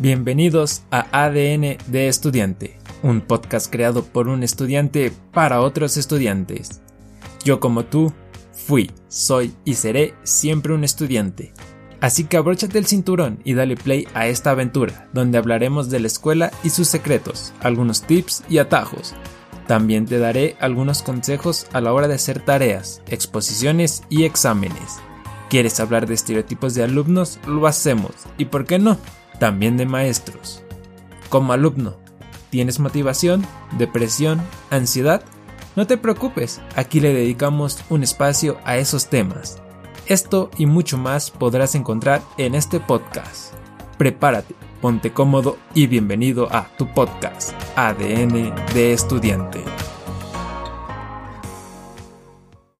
Bienvenidos a ADN de Estudiante, un podcast creado por un estudiante para otros estudiantes. Yo como tú, fui, soy y seré siempre un estudiante. Así que abróchate el cinturón y dale play a esta aventura, donde hablaremos de la escuela y sus secretos, algunos tips y atajos. También te daré algunos consejos a la hora de hacer tareas, exposiciones y exámenes. ¿Quieres hablar de estereotipos de alumnos? Lo hacemos. ¿Y por qué no? También de maestros. Como alumno, ¿tienes motivación, depresión, ansiedad? No te preocupes, aquí le dedicamos un espacio a esos temas. Esto y mucho más podrás encontrar en este podcast. Prepárate, ponte cómodo y bienvenido a tu podcast, ADN de estudiante.